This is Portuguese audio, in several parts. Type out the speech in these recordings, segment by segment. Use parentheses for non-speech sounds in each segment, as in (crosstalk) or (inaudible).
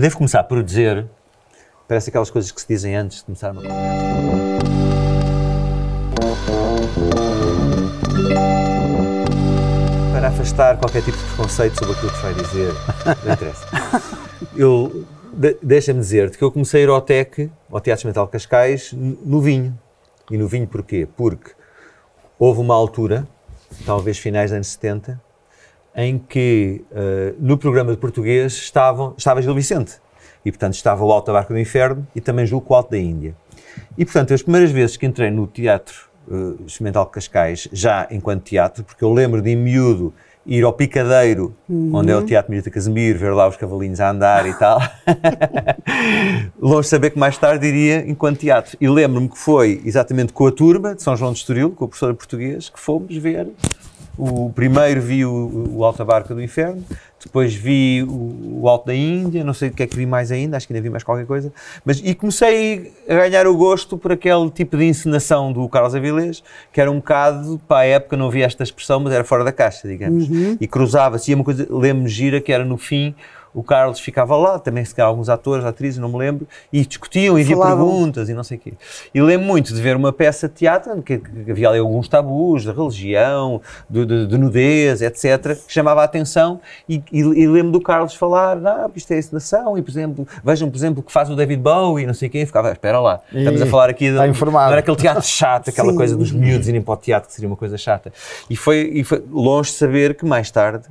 Devo começar por dizer, parece aquelas coisas que se dizem antes de começar uma Para afastar qualquer tipo de preconceito sobre aquilo que vai dizer, não interessa. (laughs) Eu, de, deixa-me dizer-te que eu comecei a ir ao TEC, ao Teatro Experimental Cascais, no vinho. E no vinho porquê? Porque houve uma altura, talvez finais dos anos 70, em que uh, no programa de português estavam, estava Gil Vicente. E, portanto, estava o Alto da Barca do Inferno e também julgo o Alto da Índia. E, portanto, as primeiras vezes que entrei no Teatro uh, Experimental Cascais, já enquanto teatro, porque eu lembro de em miúdo ir ao Picadeiro, uhum. onde é o Teatro Mirita Casimiro, ver lá os cavalinhos a andar e tal. (laughs) Longe de saber que mais tarde iria enquanto teatro. E lembro-me que foi exatamente com a turma de São João de Estoril, com o professor português, que fomos ver o primeiro vi o, o Alta Barca do Inferno, depois vi o, o, Alto da Índia, não sei o que é que vi mais ainda, acho que ainda vi mais qualquer coisa, mas e comecei a ganhar o gosto por aquele tipo de encenação do Carlos Avilés, que era um bocado, para a época não havia esta expressão, mas era fora da caixa, digamos, uhum. e cruzava-se, e uma coisa, lembro-me gira, que era no fim, o Carlos ficava lá, também se calhar alguns atores, atrizes, não me lembro, e discutiam, e havia perguntas e não sei o quê. E lembro muito de ver uma peça de teatro que, havia ali alguns tabus de religião, de, de, de nudez, etc., que chamava a atenção, e, e, e, lembro do Carlos falar, ah, isto é encenação, e por exemplo, vejam, por exemplo, o que faz o David Bowie, não sei quem, ficava, espera lá, estamos a falar aqui de, não era aquele teatro chato, aquela (laughs) Sim. coisa dos miúdos irem para o teatro, que seria uma coisa chata. E foi, e foi longe de saber que mais tarde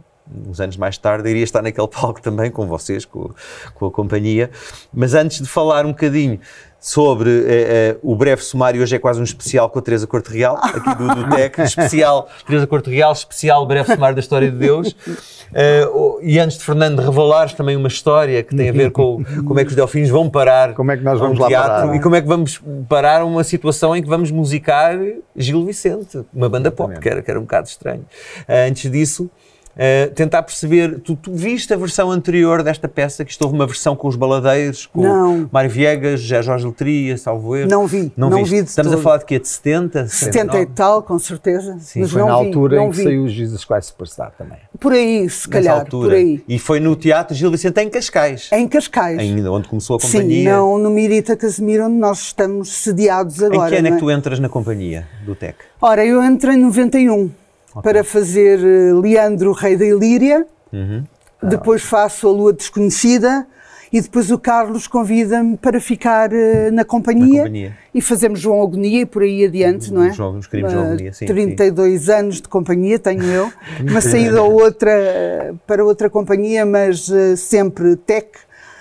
uns anos mais tarde, iria estar naquele (laughs) palco também com vocês, com, com a companhia. Mas antes de falar um bocadinho sobre eh, eh, o breve sumário, hoje é quase um especial com a Teresa Corte Real, aqui do, (laughs) do TEC, especial Teresa Corte Real, especial breve sumário da história de Deus. Uh, e antes de Fernando revelares também uma história que tem a ver com como é que os delfins vão parar como é que nós vamos um teatro, lá parar, e como é que vamos parar uma situação em que vamos musicar Gil Vicente, uma banda pop, que era, que era um bocado estranho. Uh, antes disso, Uh, tentar perceber, tu, tu, viste a versão anterior desta peça, que isto houve uma versão com os baladeiros, com não. Mário Viegas, Jorge Letria, salvo erro. Não vi, não, não vi Estamos todo. a falar de quê? De 70? 70 e tal, com certeza. Sim, mas foi na vi, altura em que vi. saiu o Jesus Christ Superstar também. Por aí, se calhar, altura. por aí. E foi no Teatro Gil Vicente em Cascais. Em Cascais. Ainda, onde começou a companhia. Sim, não no Mirita Casemiro, onde nós estamos sediados agora. Em que ano é que é? tu entras na companhia do TEC? Ora, eu entrei em 91 okay. para fazer eh, Leandro, rei da Ilíria. Uhum. Depois faço a Lua Desconhecida e depois o Carlos convida-me para ficar uh, na, companhia na, companhia e fazemos João Agonia e por aí adiante, uhum. não é? João, escrevi João Agonia, sim. 32 sim. anos de companhia tenho eu, (laughs) uma saída ou outra eh, para outra companhia, mas uh, sempre tech.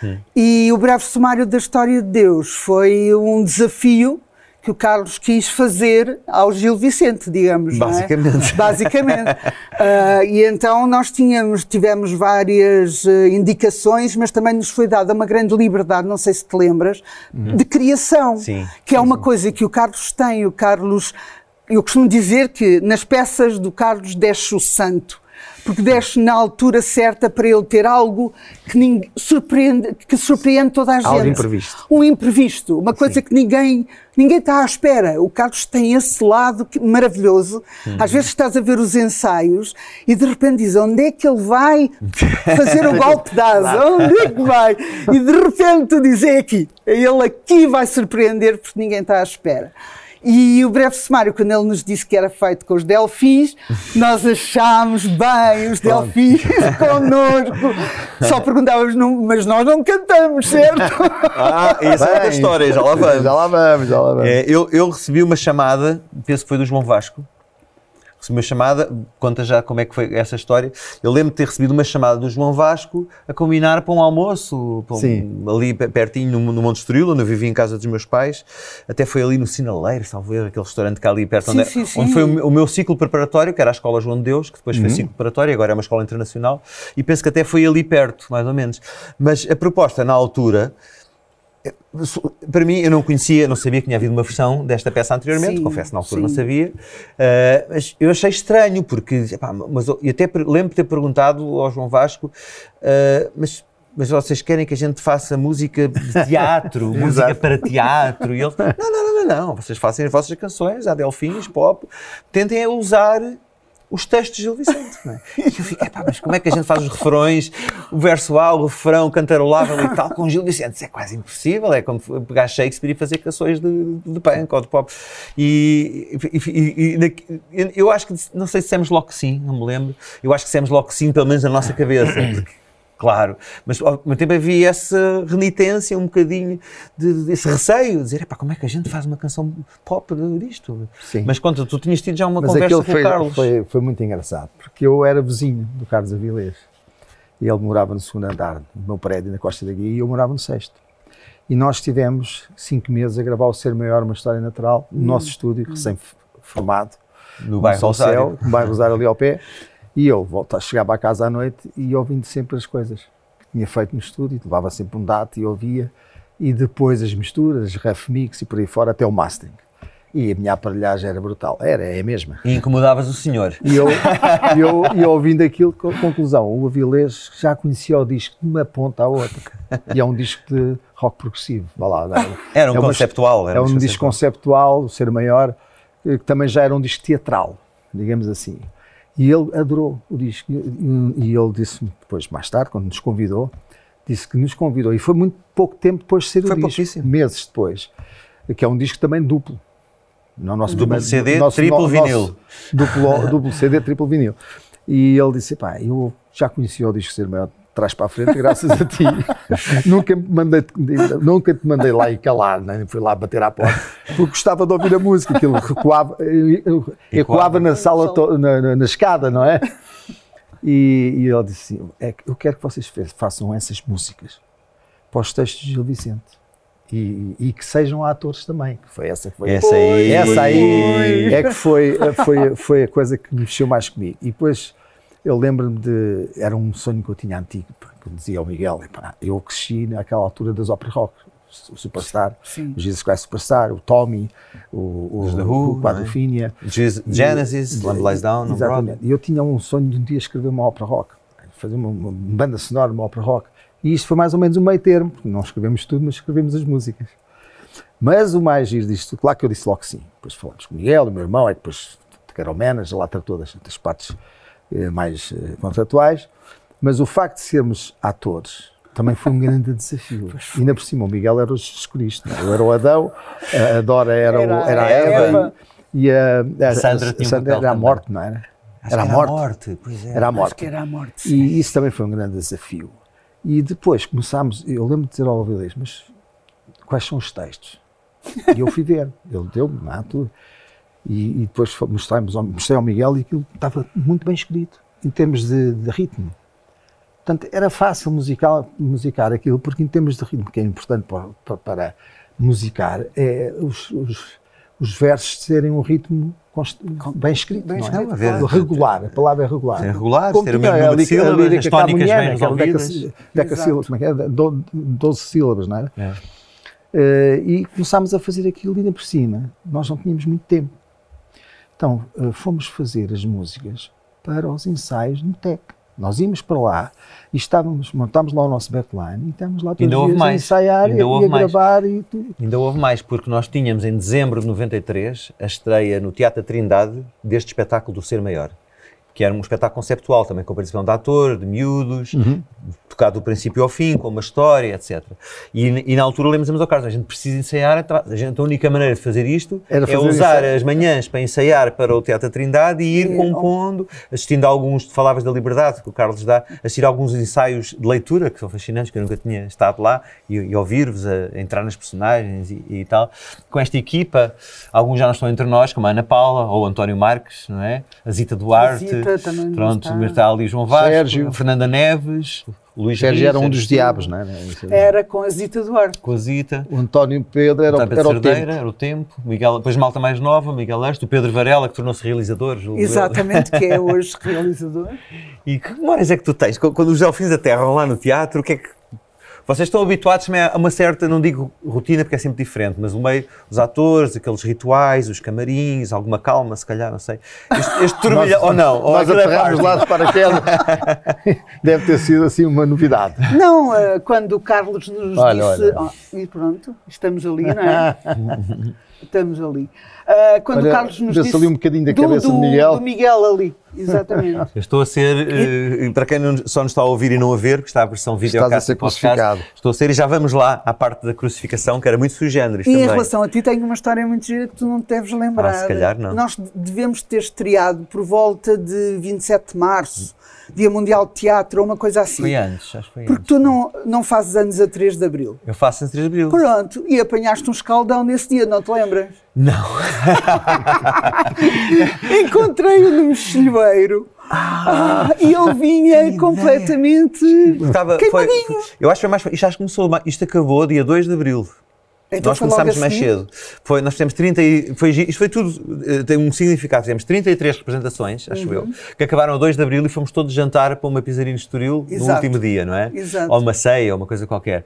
Hum. E o breve sumário da história de Deus foi um desafio que o Carlos quis fazer ao Gil Vicente, digamos. Basicamente. É? Basicamente. (laughs) uh, e então nós tínhamos, tivemos várias uh, indicações, mas também nos foi dada uma grande liberdade, não sei se te lembras, uhum. de criação. Sim. Que é sim, uma sim. coisa que o Carlos tem. O Carlos. Eu costumo dizer que nas peças do Carlos desce o santo porque desce na altura certa para ele ter algo que, ninguém, surpreende, que surpreende toda a gente. Algo imprevisto. Um imprevisto, uma coisa Sim. que ninguém, ninguém está à espera. O Carlos tem esse lado maravilhoso. Uhum. Às vezes estás a ver os ensaios e de repente diz onde é que ele vai fazer o golpe de asa? (laughs) Onde é que vai? E de repente tu dizes, é aqui. Ele aqui vai surpreender porque ninguém está à espera. E o breve sumário, quando ele nos disse que era feito com os delfins, nós achámos bem os delfins (laughs) connosco. Só perguntávamos, mas nós não cantamos, certo? Ah, essa é outra história, já lá vamos. Já lá vamos, já lá vamos. É, eu, eu recebi uma chamada, penso que foi do João Vasco, recebi uma chamada, conta já como é que foi essa história. Eu lembro de ter recebido uma chamada do João Vasco a combinar para um almoço, para um, ali pertinho no, no Monte Estoril, onde eu vivia em casa dos meus pais. Até foi ali no Sinaleiro, talvez, aquele restaurante que há ali perto, sim, onde, sim, sim. onde foi o, o, meu ciclo preparatório, que era a Escola João de Deus, que depois uhum. foi ciclo preparatório, agora é uma escola internacional. E penso que até foi ali perto, mais ou menos. Mas a proposta, na altura, para mim, eu não conhecia, não sabia que tinha havido uma versão desta peça anteriormente, sim, confesso, na altura sim. não sabia, uh, mas eu achei estranho, porque, epá, mas eu até lembro de ter perguntado ao João Vasco, uh, mas mas vocês querem que a gente faça música de (laughs) teatro, música para teatro? E ele, não, não, não, não, não, vocês façam as vossas canções, há delfins, pop, tentem usar os textos de Gil Vicente. Não é? E eu fiquei, pá, mas como é que a gente faz os refrões, o verso A, o refrão cantarolável e tal, com Gil Vicente? Isso é quase impossível, é como pegar Shakespeare e fazer canções de, de punk ou de pop. E, e, e, eu acho que, não sei se dissemos logo que sim, não me lembro, eu acho que dissemos logo que sim, pelo menos na nossa cabeça claro. Mas ao mesmo tempo havia essa renitência, um bocadinho de, desse receio, de dizer, como é que a gente faz uma canção pop disto? Sim. Mas quando tu tinhas tido já uma Mas conversa com foi, o Carlos. Foi, foi muito engraçado, porque eu era vizinho do Carlos Avilés. E ele morava no segundo andar do meu prédio, na Costa da Guia, e eu morava no sexto. E nós tivemos cinco meses a gravar o Ser Maior, uma história natural, no hum. nosso estúdio, recém-formado. No bairro Rosário. no bairro Rosário ali ao pé. (laughs) E eu voltava, chegava à casa à noite e ouvindo sempre as coisas que tinha feito no estúdio, levava sempre um dado e ouvia, e depois as misturas, ref mix e por aí fora, até o mastering. E a minha aparelhagem era brutal, era, é a mesma. E incomodavas o senhor. E eu, eu, eu ouvindo aquilo, conclusão, o Avilés já conhecia o disco de uma ponta à outra. E é um disco de rock progressivo, vá lá. Era um é conceptual. Era é um disco conceptual, o Ser Maior, que também já era um disco teatral, digamos assim. E ele adorou o disco. E ele disse depois, mais tarde, quando nos convidou, disse que nos convidou. E foi muito pouco tempo depois de ser foi o disco. Meses depois. Que é um disco também duplo. No nosso duplo primeiro, CD, nosso, triplo no, vinil. Duplo, duplo CD, triplo vinil. E ele disse, pá, eu já conhecia o disco ser maior trás para a frente, graças a ti. (laughs) nunca, mandei, nunca te mandei lá e calar, nem fui lá bater à porta, porque gostava de ouvir a música, aquilo recuava, ecoava na sala, na, na, na, escada, não é? E, e ele disse assim, é, eu quero que vocês façam essas músicas para os textos de Gil Vicente. E, e, que sejam atores também, que foi essa que foi. Essa aí, essa aí é que foi, foi, foi a coisa que mexeu mais comigo. E depois eu lembro-me de. Era um sonho que eu tinha antigo, que eu dizia ao Miguel: eu cresci naquela altura das óperas rock. O Superstar, Sim. o Jesus Christ Superstar, o Tommy, o, o, The Who, o Quadrofinia. Genesis, Land Lies Down, Exatamente. E eu tinha um sonho de um dia escrever uma ópera rock, fazer uma, uma banda sonora, uma ópera rock. E isto foi mais ou menos um meio termo, porque não escrevemos tudo, mas escrevemos as músicas. Mas o mais giro disto, claro que eu disse logo que sim. Depois falamos com o Miguel, o meu irmão, é depois que era o manager, lá tratou das, das partes mais eh, contratuais, mas o facto de sermos atores também foi um grande (laughs) desafio. E ainda por cima, o Miguel era o Jesus Cristo, é? eu era o Adão, a Dora era, era, o, era a Eva, Eva, e a, a, Sandra, a, a Sandra era a morte, não era? Era a morte. Era a morte, pois é. Era a morte. era a morte. Sim. E isso também foi um grande desafio. E depois começámos, eu lembro de dizer ao Avilés, mas quais são os textos? E eu fui ver, ele deu-me lá tudo. E, e depois mostramos, mostrei ao Miguel e aquilo estava muito bem escrito, em termos de, de ritmo. Portanto, era fácil musical, musicar aquilo, porque em termos de ritmo, que é importante para, para, musicar, é os, os, os, versos serem um ritmo bem escrito, bem escrito é? claro. regular, a palavra é regular. Ser regular, Como ter o mesmo número de sílabas, as tónicas bem resolvidas. Deca, sílabas, como é que é? 12 sílabas, não era? É. Uh, e começámos a fazer aquilo ainda por cima. Nós não tínhamos muito tempo. Então, uh, fomos fazer as músicas para os ensaios no TEC. Nós íamos para lá e estávamos, montámos lá o nosso backline e estávamos lá todos os dias a ensaiar e, a gravar e tudo. Ainda houve mais, porque nós tínhamos em dezembro de 93 a estreia no Teatro Trindade deste espetáculo do Ser Maior que era um espetáculo conceptual também, com a participação de ator, de miúdos, uhum. tocado do princípio ao fim, com uma história, etc. E, e na altura lemos ao Carlos, a gente precisa ensaiar, a, gente, a única maneira de fazer isto era é usar ensaio. as manhãs para ensaiar para o Teatro Trindade e ir compondo, assistindo a alguns, falavas da liberdade que o Carlos dá, assistir a alguns ensaios de leitura, que são fascinantes, que eu nunca tinha estado lá, e, e ouvir-vos a, a, entrar nas personagens e, e, tal. Com esta equipa, alguns já não estão entre nós, como a Ana Paula ou o António Marques, não é? A Zita Duarte. Também Pronto, está. está ali João Vasco, Sérgio. Fernanda Neves, Luís Sérgio era um dos diabos, não é? Era com a Zita Duarte. Com a Zita. O António Pedro era, Pedro era o tempo. Era o tempo. Miguel, depois Malta mais nova, Miguel Este, o Pedro Varela, que tornou-se realizador. Exatamente, que é (laughs) hoje realizador. E que memórias é que tu tens? Quando os Delfins da Terra vão lá no teatro, o que é que vocês estão habituados a uma certa, não digo rotina porque é sempre diferente, mas o meio, os atores, aqueles rituais, os camarins, alguma calma, se calhar, não sei. Este, este (laughs) turbilhão, ou não? Ou nós é aterramos lá de paraquedas. (laughs) Deve ter sido assim uma novidade. Não, eh, quando o Carlos nos olha, disse. Olha. Oh, e pronto, estamos ali, não é? (laughs) estamos ali. Uh, quando olha, o Carlos nos disse. ali um bocadinho da do, cabeça do, Miguel. Do Miguel ali. Exatamente. (laughs) Eu estou a ser, eh, para quem não- só nos está a ouvir e não a ver, porque está a versão vídeo Estás a ser crucificado. estou a ser e já vamos lá à parte da crucificação, que era muito sui generis E em também. relação a ti, tenho uma história muito gira que tu não te deves lembrar. Ah, se calhar não. Nós devemos ter estreado por volta de 27 de março, Dia Mundial de Teatro, ou uma coisa assim. Foi antes, acho que foi Porque antes. tu não, não fazes anos a 3 de Abril. Eu faço em 3 de Abril. Pronto, e apanhaste um escaldão nesse dia, não te lembras? Não. (laughs) Encontrei-o no mexilheiro Ah, e ele vinha completamente Estava, foi, queimadinho. eu acho que foi mais. Isto acho que começou. Isto acabou dia 2 de Abril. Então nós começámos mais seguir? cedo. Foi, nós fizemos 30 e, foi, isto foi tudo, eh, tem um significado. Fizemos 33 representações, acho Uhum. eu, que acabaram a 2 de Abril e fomos todos jantar para uma pizzaria no Estoril no Exato. último dia, não é? Exato. Ou uma ceia, ou uma coisa qualquer.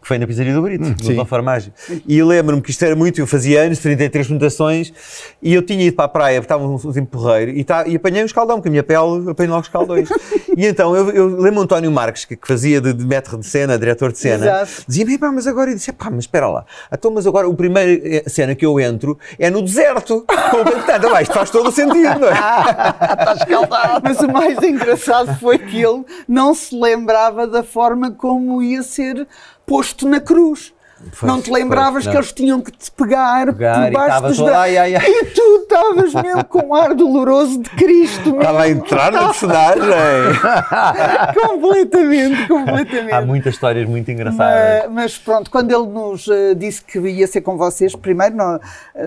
Que foi na pizzaria do Brito, no sim. Dom Farmagem. E eu lembro-me que isto era muito, eu fazia anos, 33 mutações, e eu tinha ido para a praia, estava um, um tempo porreiro, e, tá, e apanhei um escaldão, porque a minha pele apanhou logo escaldões. (laughs) e então eu, eu lembro António Marques, que, que fazia de, de de cena, diretor de cena, Exato. dizia-me, pá, mas agora, eu disse, pá, mas espera lá, então, mas agora, a primeira cena que eu entro é no deserto. Portanto, ah, isto faz todo o sentido, não é? (laughs) Mas o mais engraçado foi que ele não se lembrava da forma como ia ser posto na cruz. Pois, não te lembravas que não. eles tinham que te pegar, Pegar por e dos ai, ai, ai. E tu estavas (laughs) mesmo com um ar doloroso de Cristo. Estava a entrar na personagem. (laughs) completamente, completamente. Há muitas histórias muito engraçadas. Mas, mas pronto, quando ele nos eh, disse que ia ser com vocês, primeiro nó-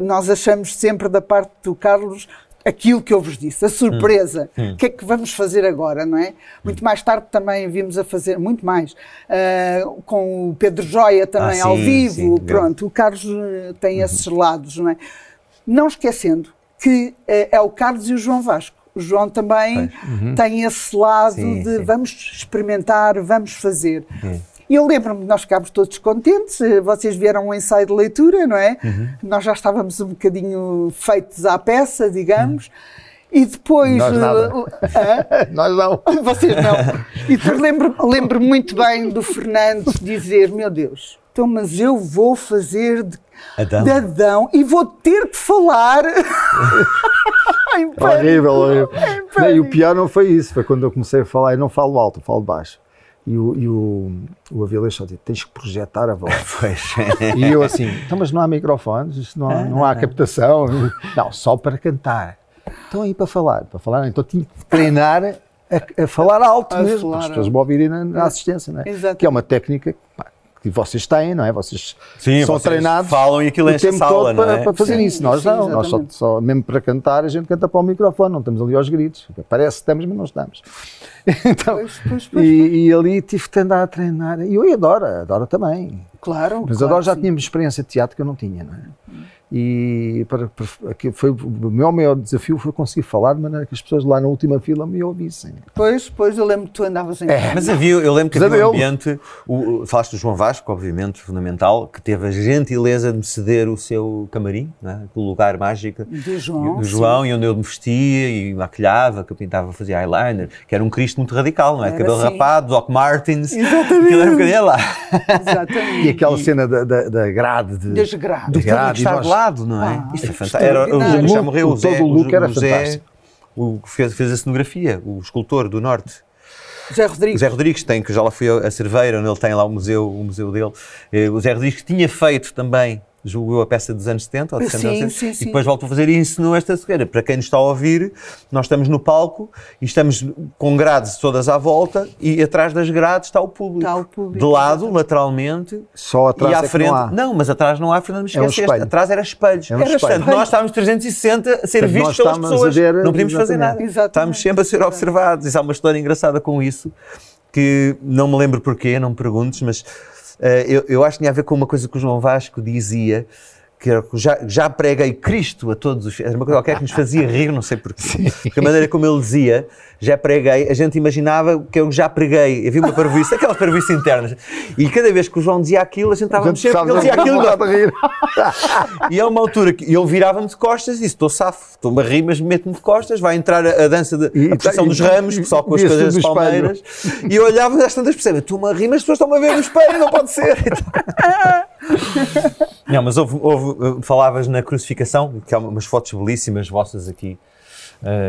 nós, achamos sempre da parte do Carlos aquilo que eu vos disse, a surpresa. Hum. O que é que vamos fazer agora, não é? Muito mais tarde também vimos a fazer, muito mais, eh, com o Pedro Joia também Ah, ao sim, vivo. sim, pronto, o Carlos eh, tem Uhum. esses lados, não é? Não esquecendo que eh, é o Carlos e o João Vasco. O João também tem esse lado Sim, de vamos experimentar, vamos fazer. E eu lembro-me, nós ficámos todos contentes, eh, vocês vieram um ensaio de leitura, não é? Uhum. Nós já estávamos um bocadinho feitos à peça, digamos, e depois... Nós nada. eh, hã? (laughs) Nós não. (laughs) Vocês não. E depois lembro, lembro muito bem do Fernando dizer, meu Deus, então mas eu vou fazer de, Adão. de Adão e vou ter que falar... (laughs) em pânico. Horrível, horrível. Em Não, e o pior não foi isso, foi quando eu comecei a falar, eu não falo alto, eu falo baixo. E o, e o, o Avilés só disse, tens que projetar a voz. (laughs) Pois. E eu assim, então mas não há microfones, não, há, não há captação. Não, só para cantar. Então aí para falar, para falar, então tinha que treinar a, a falar alto A mesmo, falar para as pessoas me ouvirem na, na assistência, não é? Exato. Que é uma técnica pá, que vocês têm, não é? Vocês Sim, são vocês treinados falam e aquilo enche a sala, todo não para, é? para fazer Sim, isso. Nós sim, não, nós só, exatamente. só- mesmo para cantar, a gente canta para o microfone, não estamos ali aos gritos. Parece que estamos, mas não estamos. (laughs) Então, Pois, pois, pois, e, e ali tive que andar a treinar. E eu adoro, adoro também. Claro, Mas claro agora já sim. tínhamos experiência de teatro que eu não tinha, não é? E para, para, foi, o meu maior desafio foi conseguir falar de maneira que as pessoas lá na última fila me ouvissem. Pois, pois, eu lembro que tu andavas em Mas havia, eu lembro que havia um ambiente, o, o- falaste do João Vasco, obviamente, fundamental, que teve a gentileza de me ceder o seu camarim, não é? aquele lugar mágico Do João, do. João, e onde eu me vestia e maquilhava, que eu pintava, fazia eyeliner, que era um Cristo muito radical, não é? Era Cabelo assim. rapado, Doc Martens, Exatamente. aquilo era um lá. Exatamente. E aquela cena da, da, da grade de. Das grades. Do De grade, estar e não é? Ah, Isto é é fantástico. Era, o extraordinário. já morreu, o O- Zé, todo o look era o Zé, fantástico. o que fez, fez a cenografia, o escultor do Norte. O Rodrigues. Zé Rodrigues tem, que já lá fui a, Cerveira, onde ele tem lá o museu, o museu dele. Eh, O Zé Rodrigues que tinha feito também, julgou a peça dos anos 70, ou 60 anos 70, sim, e sim. depois voltou a fazer e ensinou esta cegueira. Para quem nos está a ouvir, nós estamos no palco e estamos com grades todas à volta e atrás das grades está o público. Está o público, De lado, exatamente. lateralmente. Só atrás e à é que frente. não há. mas atrás não há, Fernando, me É um esqueceste. espelho. atrás era espelhos. É um Era espelho. Portanto, nós estávamos 360 a ser vistos pelas pessoas. ver- não podíamos fazer exatamente. nada. Exatamente. Estávamos sempre a ser observados. Isso há uma história engraçada com isso, que não me lembro porquê, não me perguntes, mas eu, eu acho que tinha a ver com uma coisa que o João Vasco dizia, que já, já preguei Cristo a todos os... Era uma coisa qualquer que nos fazia rir, não sei porquê. Porque a maneira como ele dizia, já preguei, a gente imaginava que eu já preguei. Havia uma parvoíce, aquelas parvoíces internas. E cada vez que o João dizia aquilo, a gente estava a mexer, porque ele dizia aquilo. a rir. E há uma altura que eu virava-me de costas e disse: Estou safo, estou-me a rir, mas meto-me de costas. Vai entrar a, a dança, de, E- a procissão e- dos ramos, e- pessoal com as coisas das palmeiras. E eu olhava e às tantas percebo: Estou-me a rir, mas as pessoas estão-me a ver no espelho, não pode ser. (laughs) não, mas houve, houve, uh, falavas na crucificação, que há umas fotos belíssimas vossas aqui.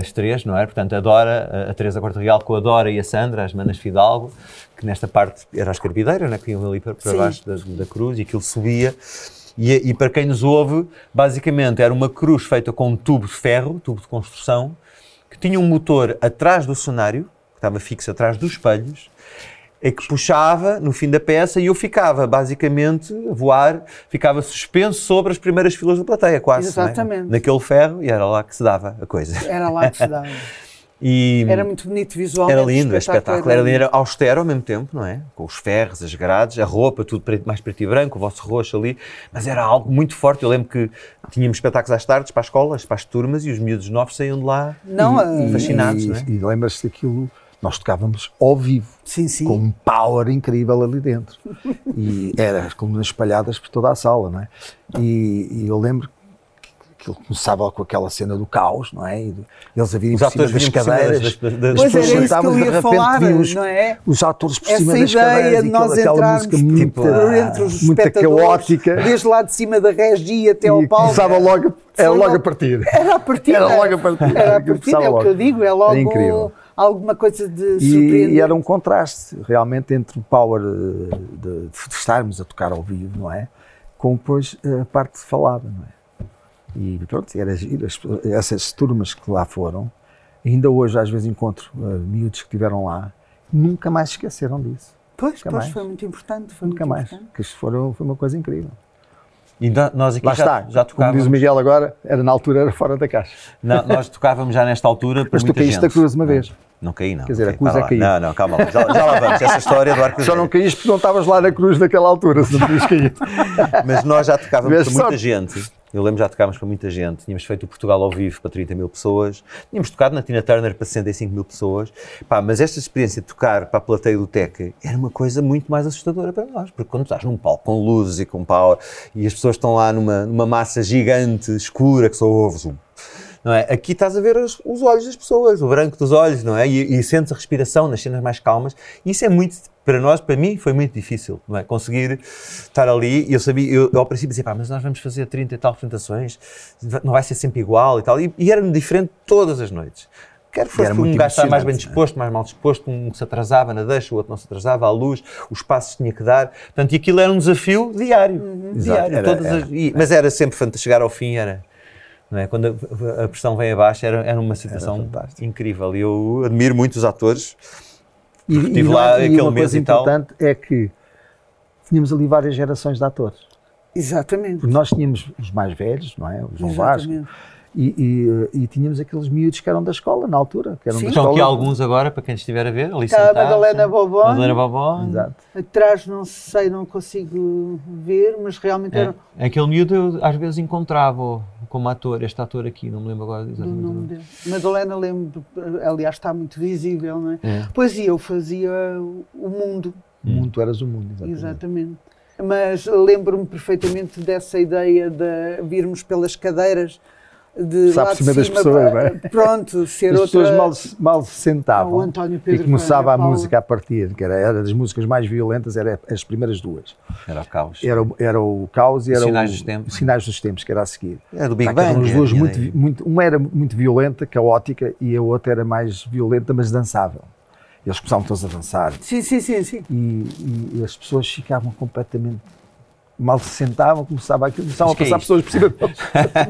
as três, não é? Portanto, a Dora, a Teresa Corte Real com a Dora e a Sandra, as manas Fidalgo, que nesta parte eram as carpideiras, né? que iam ali para, para baixo da, da, cruz e aquilo subia. E, e, para quem nos ouve, basicamente era uma cruz feita com um tubo de ferro, tubo de construção, que tinha um motor atrás do cenário, que estava fixo atrás dos espelhos, é que puxava no fim da peça e eu ficava basicamente a voar, ficava suspenso sobre as primeiras filas da plateia, quase. É? Exatamente. Naquele ferro e era lá que se dava a coisa. Era lá que se dava. (laughs) E era muito bonito visualmente. Era lindo, o espetáculo, era, lindo, era austero ao mesmo tempo, não é? Com os ferros, as grades, a roupa, tudo preto, mais preto e branco, o vosso roxo ali, mas era algo muito forte. Eu lembro que tínhamos espetáculos às tardes para as escolas, para as turmas, e os miúdos novos saíam de lá não, e, fascinados. E, não é? e lembras-te daquilo nós tocávamos ao vivo, sim, sim. com um power incrível ali dentro. E eram as colunas espalhadas por toda a sala, não é? E, e eu lembro que ele começava com aquela cena do caos, não é? E eles a virem por cima das cadeiras, das, das, das, pois era isso que eu ia falar, os, não é? Os atores por cima das cadeiras, de nós aquela, aquela música muito, tipo, entre os muito caótica. Desde lá de cima da regia até ao palco. Começava logo, era logo a partir. Era a partir. Era logo a partir. Era a partir, é o que eu digo, é logo... incrível alguma coisa de surpreendente. E, era um contraste realmente entre o power eh, de, de, estarmos a tocar ao vivo, não é? Com depois a parte falada, não é? E pronto, era giro. Essas turmas que lá foram, ainda hoje às vezes encontro uh, miúdos que estiveram lá, nunca mais esqueceram disso. Pois, nunca pois, mais. foi muito importante. Foi nunca muito mais. Importante. Que foram, foi uma coisa incrível. E nós aqui Lá já, está, já tocávamos. Como diz o Miguel agora, era na altura, era fora da caixa. Não, nós tocávamos já nesta altura. Mas tu caíste da cruz uma vez. Não caí, não. Quer dizer, não a cruz é cair. Não, não, calma lá. Já, já lá vamos. Essa história do arco Só não caíste porque não estavas lá na cruz naquela altura, se não tinhas caído. (laughs) Mas nós já tocávamos para muita gente. Eu lembro já tocávamos para muita gente. Tínhamos feito o Portugal ao vivo para 30 mil pessoas. Tínhamos tocado na Tina Turner para 65 mil pessoas. Pá, mas esta experiência de tocar para a plateia do Teca era uma coisa muito mais assustadora para nós. Porque quando estás num palco com luzes e com power e as pessoas estão lá numa, numa massa gigante, escura, que só ouves um não é? Aqui estás a ver os, os olhos das pessoas, o branco dos olhos, não é? E, e, sentes a respiração nas cenas mais calmas. E isso é muito, para nós, para mim, foi muito difícil, não é? Conseguir estar ali. E eu sabia, eu, eu ao princípio dizia, pá, mas nós vamos fazer 30 e tal apresentações, não vai ser sempre igual e tal. E, e era diferente todas as noites. Quer que fosse um gajo mais bem disposto, mais mal disposto, um que se atrasava na deixa, o outro não se atrasava à luz, os passos tinha que dar. Portanto, e aquilo era um desafio diário. Uhum. diário era, era, as, e, mas era sempre, chegar ao fim, era é? Quando a, a, pressão vem abaixo, era, era uma situação era incrível. E eu admiro muito os atores. E, estive e lá e aquele mês e tal. importante é que tínhamos ali várias gerações de atores. Exatamente. Porque nós tínhamos os mais velhos, não é? O João Vasco. E, e, e, tínhamos aqueles miúdos que eram da escola na altura. Que eram Sim. da Estão aqui alguns agora, para quem estiver a ver. Ali Está a Madalena Bobon. Madalena Bobon. Exato. Atrás não sei, não consigo ver, mas realmente é. eram... Aquele miúdo eu às vezes encontrava como ator, este ator aqui, não me lembro agora exatamente. O nome dele. Madalena lembro, aliás está muito visível, não é? é. Pois e eu fazia o mundo. O mundo, tu eras o mundo, exatamente. exatamente. Mas lembro-me perfeitamente dessa ideia de virmos pelas cadeiras de lá por cima, das pessoas, não é? Pronto, ser As outra... pessoas mal, mal se sentavam ah, António Pedro e começava a música a partir, que era, era das músicas mais violentas, era as primeiras duas. Era o caos. Era, era o caos e era Sinais o, dos Tempos. Sinais dos Tempos, que era a seguir. Era do Big Bang. Eram as duas muito, muito, uma era muito violenta, caótica, e a outra era mais violenta, mas dançável. Eles começavam todos a dançar. Sim, sim, sim. sim. E, e as pessoas ficavam completamente mal se sentavam, começava aquilo, começavam a passar é pessoas por cima (laughs) deles.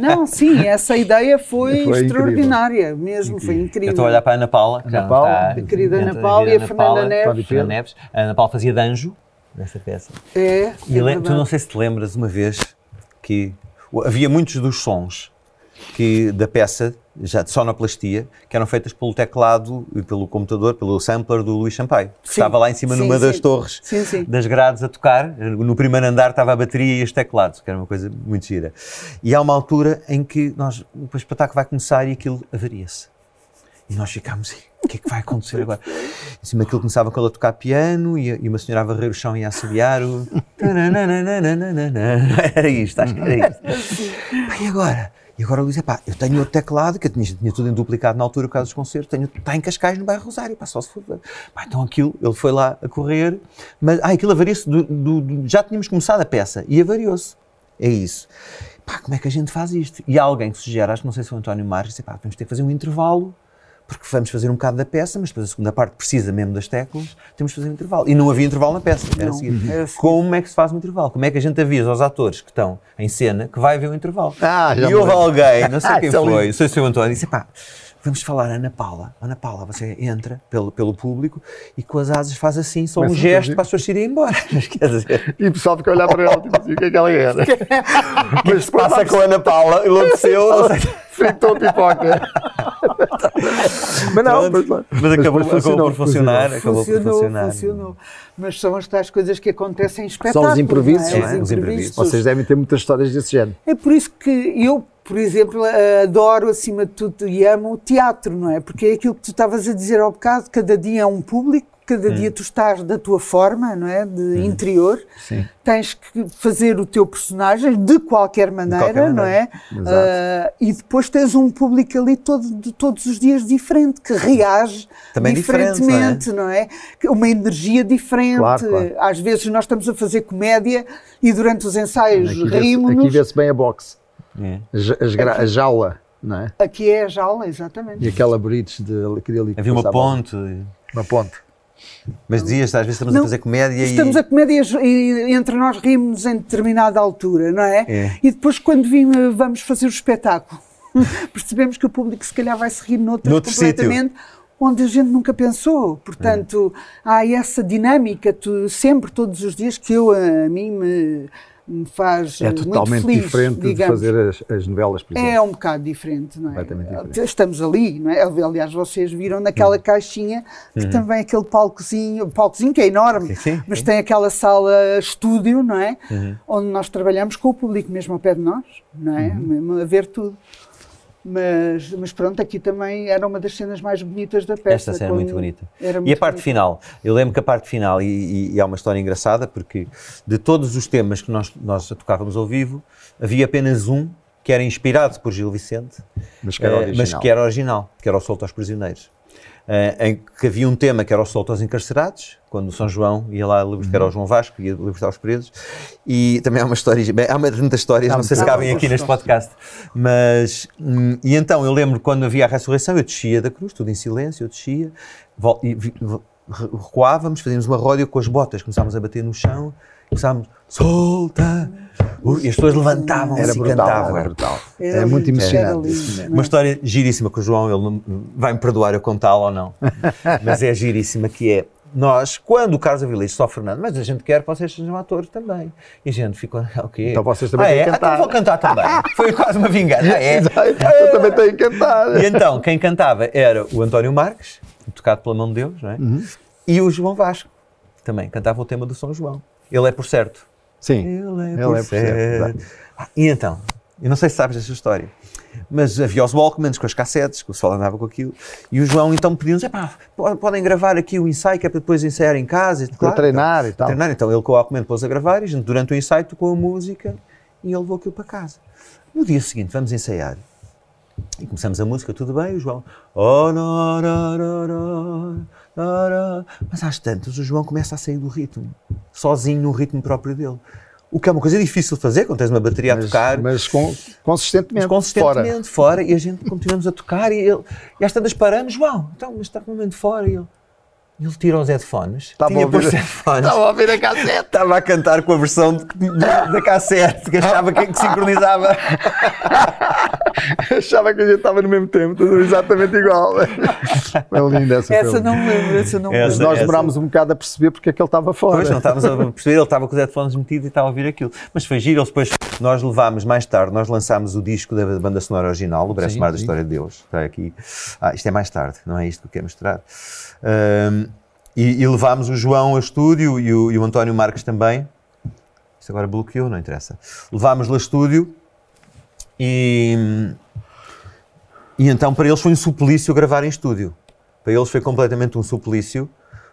Não, sim, essa ideia foi, foi extraordinária, incrível. mesmo, incrível. foi incrível. Eu estou a olhar para a Ana Paula, Ana Paula está, a querida Ana Paula e a Fernanda Paula, Neves. Fernanda Neves. A Ana Paula fazia danjo nessa peça. É, e é tu não sei se te lembras uma vez que havia muitos dos sons que da peça já de sonoplastia, que eram feitas pelo teclado e pelo computador, pelo sampler do Luís Sampaio, que sim. estava lá em cima sim, numa sim. das torres das grades a tocar. No primeiro andar estava a bateria e os teclados, que era uma coisa muito gira. E há uma altura em que nós, o espetáculo vai começar e aquilo avaria-se. E nós ficámos assim, o que é que vai acontecer agora? Em cima aquilo começava com ela a tocar piano e, e uma senhora a varrer o chão e a assobiar o... Era isto, acho que era isto. E agora? E agora o Luís, pá, eu tenho outro teclado, que eu tinha, tinha tudo em duplicado na altura, por causa dos concertos, tenho, está em Cascais, no bairro Rosário, pá, só se for. Pá, então aquilo, ele foi lá a correr, mas, ah, aquilo avariou-se, já tínhamos começado a peça, e avariou-se. É isso. pá, como é que a gente faz isto? E há alguém que sugere, acho que não sei se é o António Marques, disse, pá, vamos ter que fazer um intervalo, porque vamos fazer um bocado da peça, mas depois a segunda parte precisa mesmo das teclas, temos que fazer um intervalo. E não havia intervalo na peça, era Não, seguir. era seguir. Como é que se faz um intervalo? Como é que a gente avisa aos atores que estão em cena que vai haver um intervalo? Ah, já e houve alguém, não (laughs) sei Ah, quem é foi, não sei se foi o António, disse, pá, vamos falar a Ana Paula. Ana Paula, você entra pelo, pelo público e com as asas faz assim, só um Começa gesto para as pessoas irem embora. (laughs) Quer dizer, E o pessoal fica a olhar para ela tipo assim, o que é que ela era? Mas (laughs) passa com a Ana Paula, enlouqueceu, fritou a pipoca. (laughs) Mas não, mas, Mas acabou, depois acabou por funcionou, funcionar. Acabou por Funcionou, funcionar. funcionou. Mas são as tais coisas que acontecem em espetáculos. imprevistos, não não é? Os Os imprevistos. imprevistos. Vocês devem ter muitas histórias desse género. É por isso que eu, por exemplo, adoro acima de tudo e amo o teatro, não é? Porque é aquilo que tu estavas a dizer ao bocado, cada dia é um público, cada dia tu estás da tua forma, não é? De interior. Sim. Tens que fazer o teu personagem de qualquer maneira, qualquer não é? Exato. Ah, e depois tens um público ali todo, de todos os dias diferente, que reage Também diferente, diferentemente, não é? Que- Uma energia diferente. Claro, claro. Às vezes nós estamos a fazer comédia e durante os ensaios Aqui vê-se- aqui vê-se bem a boxe. É. A gra- A jaula, não é? Aqui é a jaula, exatamente. E aquela bridge de aquele ali que Havia uma ponte. Uma ponte. Mas dizias, às vezes estamos Não, a fazer comédia Estamos e. a comédia e entre nós rimos em determinada altura, não é? É. E depois, quando vim, vamos fazer o espetáculo, (laughs) percebemos que o público se calhar vai se rir noutras Noutro completamente. Onde a gente nunca pensou. Portanto, há essa dinâmica tu, sempre, todos os dias, que eu, a mim me, me faz É totalmente feliz, diferente de digamos. fazer as, as novelas, por exemplo. É um bocado diferente, não é? Completamente diferente. Estamos ali, não é? Aliás, vocês viram naquela caixinha que também é aquele palcozinho, palcozinho que é enorme, Sim, sim, mas sim. tem aquela sala estúdio, não é? Onde nós trabalhamos com o público mesmo ao pé de nós, não é? Mesmo a ver tudo. Mas, mas pronto, aqui também era uma das cenas mais bonitas da peça. Esta cena é muito bonita. Era e muito a parte bonita. final? Eu lembro que a parte final, e, e- e há uma história engraçada, porque de todos os temas que nós, nós tocávamos ao vivo, havia apenas um que era inspirado por Gil Vicente, Mas que era eh, original. mas que era original, que era o Solto aos Prisioneiros. Eh, em que havia um tema que era o Solto aos Encarcerados, quando o São João ia lá, libertar, Uhum. João Vasco, ia libertar os presos, e também há uma história, há uma- muitas histórias, Há não sei. se cabem aqui neste podcast, mas, hum, e então eu lembro quando havia a ressurreição, eu descia da cruz, tudo em silêncio, eu descia, e recuávamos, fazíamos uma ródia com as botas, começávamos a bater no chão, começávamos, solta, e as pessoas levantavam-se e brutal, cantavam. era brutal. Era É muito emocionante. era lindo, é? Uma história giríssima com o João, ele vai-me perdoar eu contá-la ou não, (laughs) mas é giríssima que é, nós, quando o Carlos Avilés só Fernando, mas a gente quer que vocês sejam atores também. E a gente ficou, o quê? Então vocês também ah, têm é? que Ah, cantar. Então vou cantar também. (laughs) Foi quase uma vingança. Ah, é? Eu também tenho que cantar. E então, quem cantava era o António Marques, tocado pela mão de Deus, não é? Uhum. E o João Vasco, também cantava o tema do São João. Ele é por certo. Sim. Ele é Ele por é por certo, certo. Ah, E então, eu não sei se sabes desta história, mas havia os Walkmans com as cassetes, que o pessoal andava com aquilo, e o João então pediu-nos, "Epá, po- podem gravar aqui o ensaio, que é para depois ensaiar em casa. E, claro, treinar então, e tal. Treinar. Então ele com o Walkman pôs a gravar, e a gente durante o ensaio tocou a música, e ele levou aquilo para casa. No dia seguinte, vamos ensaiar. E começamos a música, tudo bem, o João. Oh, no, no, no. Mas às tantas o João começa a sair do ritmo, sozinho no ritmo próprio dele. O que é uma coisa difícil de fazer quando tens uma bateria a Mas, tocar, mas com- consistentemente. mas consistentemente fora. e a gente (laughs) continuamos a tocar e, ele, e às tantas paramos, João, então, mas está completamente fora. E ele, ele tira os headphones, Estava a ouvir- headphones, Estava a ouvir a cassete. estava a cantar com a versão de- de- da cassete, que achava que, que sincronizava. (laughs) Achava que a gente estava no mesmo tempo, tudo exatamente igual. É linda essa Essa filme. não me lembro, essa não me Essa- Mas lembro. nós demorámos um bocado a perceber porque é que ele estava fora. Pois, não estávamos a perceber, ele estava com os headphones metidos e estava a ouvir aquilo. Mas foi giro, depois, nós levámos, mais tarde, nós lançámos o disco da banda sonora original, o Breve Sim, Mar da. História de Deus. Está aqui. Ah, isto é mais tarde, não é isto que eu quero mostrar. Ahm, e, e levámos o João a estúdio e o, e o António Marques também. Isto agora bloqueou, não interessa. Levámos-lo a estúdio e, e então para eles foi um suplício gravar em estúdio. Para eles foi completamente um suplício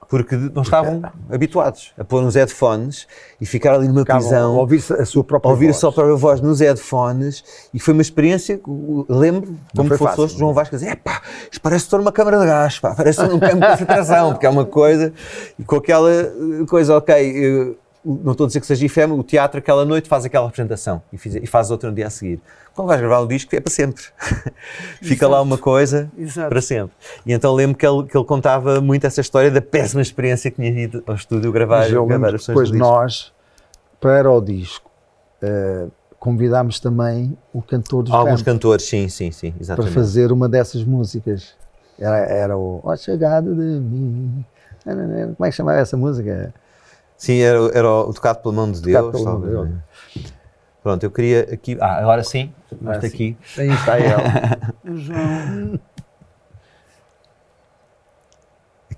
porque não estavam habituados a pôr uns headphones e ficar ali numa Ficavam prisão a ouvir a sua própria a ouvir a voz. sua própria voz nos headphones e foi uma experiência que eu lembro como foi fosse fácil, hoje João Vasco a dizer epá, isto parece estar numa câmara de gás pá, parece um campo de concentração porque é uma coisa e com aquela eh, coisa ok eh, não estou a dizer que seja efêmero, o teatro aquela noite faz aquela apresentação e, fiz, e faz outra no dia a seguir. Quando vais gravar um disco é para sempre. (laughs) Fica lá uma coisa Exato. para sempre. E então lembro que ele, que ele contava muito essa história da péssima experiência que tinha ido ao estúdio gravar, Mas eu gravar as depois nós, para o disco, eh, convidámos também o cantor dos Alguns Vamp cantores, sim, sim, sim, para exatamente. fazer uma dessas músicas. Era, era o Ó Chegada de Mim. Como é que chamava essa música? Sim, era, era o tocado pela mão de Tocado Deus. pela mão de talvez, né? Pronto, eu queria aqui. Ah, agora sim, está sim. aqui. Aí está (laughs) ela. O João,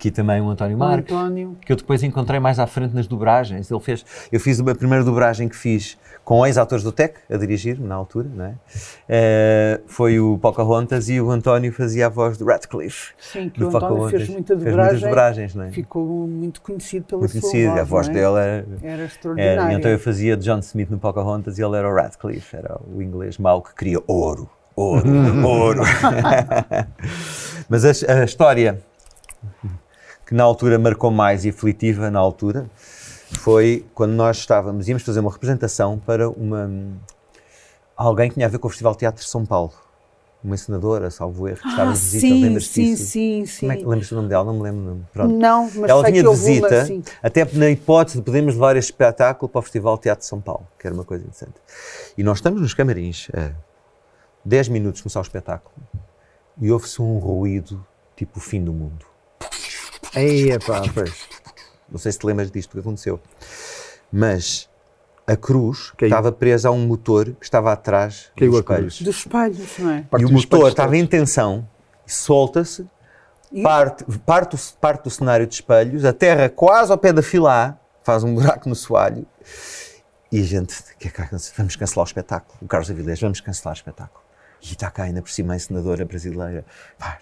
Aqui também o António o Marques. António. que eu depois encontrei mais à frente nas dobragens. Ele fez, eu fiz uma primeira dobragem que fiz com ex-atores do TEC, a dirigir-me na altura, não é? Eh, foi o Pocahontas e o António fazia a voz do Radcliffe. Sim, que o António Pocahontas. fez muita Fez dobragem. muitas dobragens, não é? Ficou muito conhecido pela Muito sua conhecido, voz. a voz não é? dele era, Era era- extraordinária. e então eu fazia John Smith no Pocahontas e ele era o Radcliffe, era o inglês mau que queria ouro, ouro, (laughs) ouro. (laughs) (laughs) Mas a, a história que na altura marcou mais e aflitiva na altura foi quando nós estávamos, íamos fazer uma representação para uma alguém que tinha a ver com o Festival de Teatro de São Paulo. Uma encenadora, salvo erro, que estava Ah, de visita, sim, lembras-te sim, disso? sim, sim. Como é que o nome dela? Não me lembro o nome. Pronto. Não, mas Ela vinha que de visita, até na hipótese de podermos levar este espetáculo para o Festival de Teatro de São Paulo, que era uma coisa interessante. E nós estamos nos camarins, a 10 minutos de começar o espetáculo, e ouve-se um ruído tipo o fim do mundo. Aí, pá, pois. Não sei se te lembras disto que aconteceu. Mas a cruz Caiu. estava presa a um motor que estava atrás Caiu dos espelhos. Dos espelhos, não é? E o motor estava em tensão, solta-se, parte, parte, do, parte do cenário de espelhos, a terra quase ao pé da fila A, faz um buraco no soalho, e a gente, que é que vamos cancelar o espetáculo. O Carlos Avilés, vamos cancelar o espetáculo. E está cá ainda por cima a encenadora brasileira. Pá.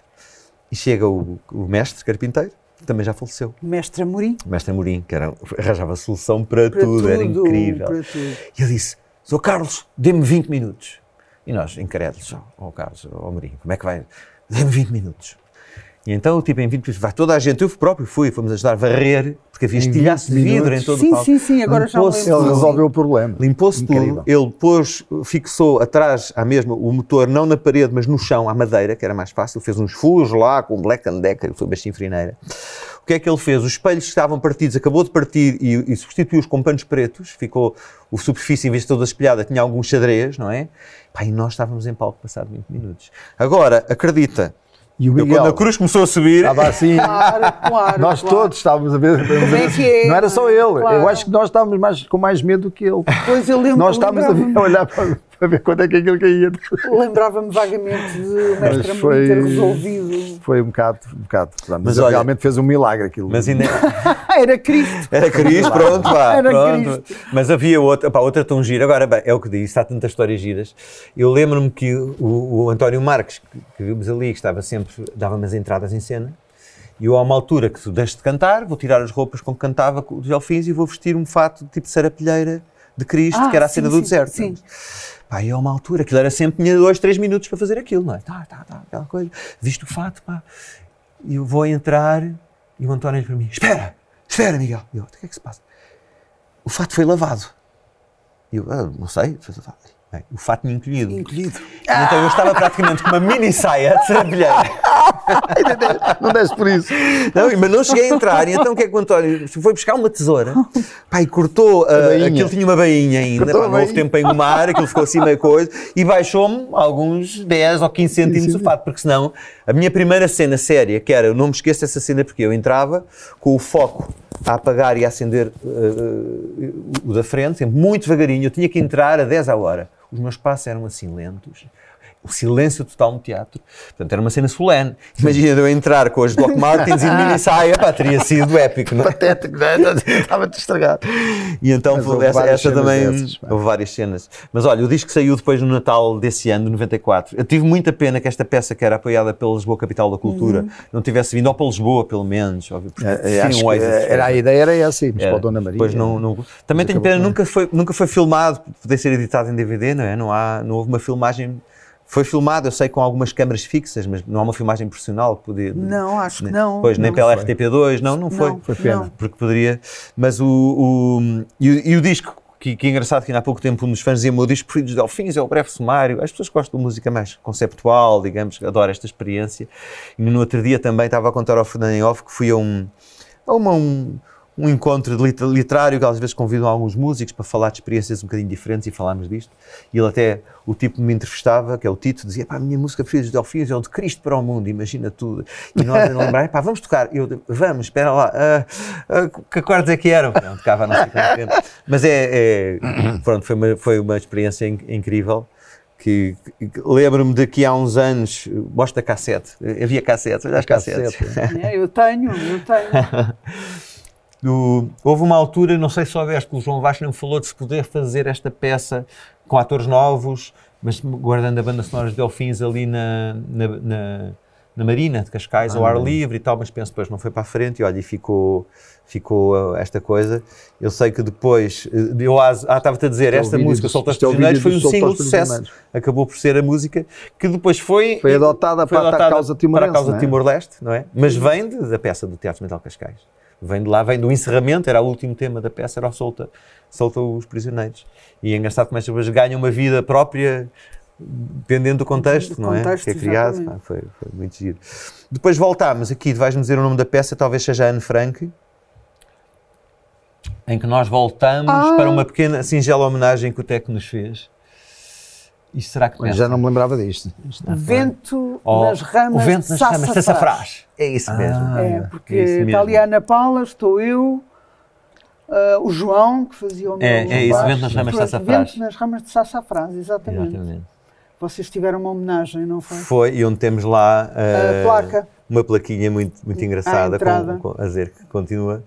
E chega o, o mestre carpinteiro, também já faleceu. Mestre Amorim. Mestre Amorim, que era, arranjava solução para, Para tudo, era tudo, incrível. para tudo. E ele disse: Sr. Carlos, dê-me 20 minutos. E nós, incrédulos, ó oh, Carlos, ó oh, Marinho, como é que vai? Dê-me 20 minutos. E então, o tipo, em 20 minutos, vai toda a gente, eu próprio fui, fomos ajudar a varrer, porque havia estilhaço de 20 vidro em todo o Sim, palco. sim, sim, agora já. Ele resolveu o problema. Limpou-se tudo, ele depois fixou atrás à mesma o motor, não na parede, mas no chão, à madeira, que era mais fácil, fez uns furos lá com Black and Decker, que foi bastante frineira. O que é que ele fez? Os espelhos estavam partidos, acabou de partir e, e substituiu-os com panos pretos, ficou o superfície, em vez de toda espelhada, tinha alguns xadrez, não é? Pá, e nós estávamos em palco passado 20 minutos. Agora, acredita, E o eu, Miguel quando a cruz começou a subir, estava assim. (laughs) Claro, claro. Nós claro. todos estávamos a ver. Como é que é? Não era só ele. Claro. Eu acho que nós estávamos mais, com mais medo do que ele. Pois eu lembro, Nós estávamos a, ver- a olhar para, para ver quando é que aquilo caía. Lembrava-me vagamente de o mestre foi- ter resolvido. Foi um bocado. Um bocado mas Mas olha- realmente fez um milagre aquilo. mas ainda, (laughs) era Cristo. Era Cristo, pronto, vá, Era pronto. Mas havia outra, pá, outra tão gira. Agora, bem, é o que disse, há tantas histórias giras. Eu lembro-me que o, o António Marques, que, que vimos ali, que estava sempre, dava-me as entradas em cena, e eu, a uma altura que tu deixes de cantar, vou tirar as roupas com que cantava, com os delfins, e vou vestir um fato tipo de serapilheira de Cristo, Ah, que era a sim, cena do sim, deserto. sim. Pá, e a uma altura, aquilo era sempre, tinha dois, três minutos para fazer aquilo, não é? Tá, tá, tá, aquela coisa. Visto o fato, pá. E eu vou entrar, e o António diz para mim: Espera, espera, Miguel. E eu, o que é que se passa? O fato foi lavado. E eu, ah, não sei. Bem, o fato tinha encolhido. Encolhido. Então eu estava praticamente com uma mini saia de serapilheira. (laughs) (laughs) Não deste por isso. Não, mas não cheguei a entrar. Então o que é que o António foi buscar uma tesoura? E cortou. ah, aquilo tinha uma bainha ainda. Cortou Pá, a não houve tempo para engomar. Aquilo ficou assim meio coisa. E baixou-me alguns 10 ou 15 centímetros do fato. Porque senão, a minha primeira cena séria, que era, eu não me esqueço dessa cena porque eu entrava com o foco a apagar e a acender ah, ah, o da frente, sempre muito devagarinho. Eu tinha que entrar a 10 à hora. Os meus passos eram assim lentos. O silêncio total no teatro. Portanto, era uma cena solene. Imagina eu entrar com as Doc Martens e (laughs) de mini saia, pá, teria sido épico, não é? Patético, não é? Estava-te estragado. E então Mas houve essa, essa também dessas, houve várias cenas. Mas olha, o disco saiu depois no Natal desse ano, de 94. Eu tive muita pena que esta peça, que era apoiada pela Lisboa Capital da Cultura, não tivesse vindo, ou para Lisboa, pelo menos. Óbvio, porque É, o que, Oasis. era a ideia era essa, mas Era. para a Dona Maria. Depois não, não- Também tenho pena, nunca foi, nunca foi filmado, poder ser editado em DVD, não é? Não, há, não houve uma filmagem Foi filmado, eu sei, com algumas câmaras fixas, mas não há uma filmagem profissional que podia. Não, acho que não. Pois, nem não pela foi. RTP2, não, não foi. Não, Foi pena. Porque poderia. Mas o. o- e, o e o disco, que, que é engraçado, que ainda há pouco tempo um dos fãs dizia: o meu disco preferido dos Delfins é o breve sumário. As pessoas gostam de música mais conceptual, digamos, adoro esta experiência. E no outro dia também estava a contar ao Fernando em off que fui a um. A uma, um um encontro literário que às vezes convidam alguns músicos para falar de experiências um bocadinho diferentes e falámos disto. E ele até, o tipo que me entrevistava, que é o Tito, dizia, pá, a minha música preferida dos Delfins é o de Cristo para o Mundo, imagina tudo. E nós a lembrar, pá, vamos tocar. Eu, vamos, espera lá, ah, ah, que acordes é que eram? Não, tocava não sei. Mas é, é- pronto, foi uma, foi uma experiência in- incrível. Que, que- lembro-me de que há uns anos, mostra cassete, havia cassete, olha as cassetes. Cassete. É, eu tenho, eu tenho. (laughs) Do- houve uma altura, não sei se soubeste, que o João Vasco não falou de se poder fazer esta peça com atores novos, mas guardando a banda sonora de Delfins ali na, na, na- na Marina de Cascais, ao ar livre e tal, mas penso depois não foi para a frente e olha, e ficou, ficou uh, esta coisa. Eu sei que depois, uh, eu ah, ah, estava-te a dizer, é esta música, dos- Solta os isto é Prisioneiros, foi um single sucesso. Acabou por ser a música que depois foi... Foi adotada para a causa para a causa? Timor-Leste, não é? Mas vem de- da peça do Teatro Mental Cascais. Vem de lá, vem do encerramento, era o último tema da peça, era o Solta, Solta os Prisioneiros. E é engraçado como estas pessoas ganham uma vida própria dependendo do contexto, Do não é? contexto, Que é criado. Ah, foi, foi muito giro. Depois voltámos aqui, vais-me dizer o nome da peça, talvez seja Anne Frank, em que nós voltamos Ah. para uma pequena, singela homenagem que o Teco nos fez. Isto será que já não me lembrava disto. Vento Oh, nas ramas o vento nas ramas de sassafrás. É isso mesmo. Ah, É, é. porque É isso está mesmo. ali a Ana Paula, estou eu, ah, o João, que fazia o meu É, é isso, baixo. Vento nas ramas de sassafrás. Vento nas ramas de sassafrás, exatamente. Exatamente. Vocês tiveram uma homenagem, não foi? Foi, e onde temos lá A uh, placa. uma plaquinha muito, muito engraçada com, com- a dizer que continua.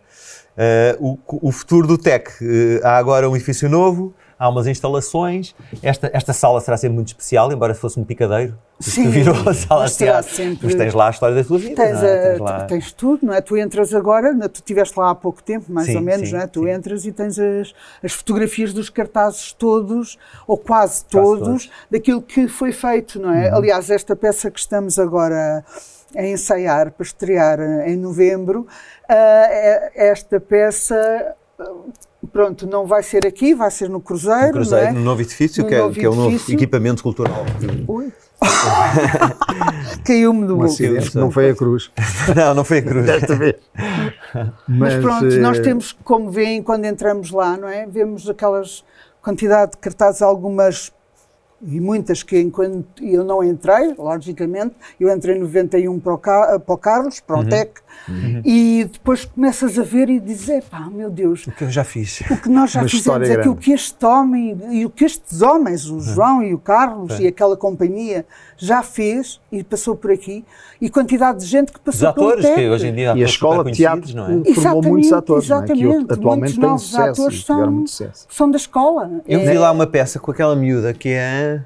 Uh, o, o futuro do TEC. Uh, há agora um edifício novo, há umas instalações. Esta, esta sala será sempre muito especial, embora fosse um picadeiro. Sim, virou a sala mas será sempre- Mas tens lá a história da tua vida. Tens, não é? a- Tens lá- tens tudo, não é? Tu entras agora, tu estiveste lá há pouco tempo, mais Sim, ou menos, sim, não é? Tu sim. entras e tens as, as fotografias dos cartazes todos, ou quase Quase todos, todos. Uhum. daquilo que foi feito, não é? Aliás, esta peça que estamos agora a ensaiar para estrear eh, em novembro, é- esta peça. Pronto, não vai ser aqui, vai ser no Cruzeiro. no Cruzeiro, não é? no novo edifício, No que, é, novo que é o novo equipamento cultural. Ui. (laughs) Caiu-me do bolso. não foi a cruz. (laughs) não, não foi a cruz. Desta vez. Mas, pronto, nós eh, temos, como veem, quando entramos lá, não é? Vemos aquelas quantidade de cartazes, algumas e muitas que enquanto eu não entrei, logicamente, eu entrei em 91 para o, Ca- para o Carlos, para o Uhum. TEC, e depois começas a ver e dizes, pá, meu Deus, O que eu já fiz. o que nós já Uma fizemos história aqui, o que este homem e o que estes homens, o João e o Carlos e aquela companhia já fez e passou por aqui, e quantidade de gente que Os passou pelo atores, que hoje em dia há E a atores escola de teatro conhecidos, não é? formou muitos Exatamente, atores, não é? que exatamente. atualmente Muitos têm novos sucesso atores são- muito sucesso. São da escola. Eu É- vi lá uma peça com aquela miúda que é.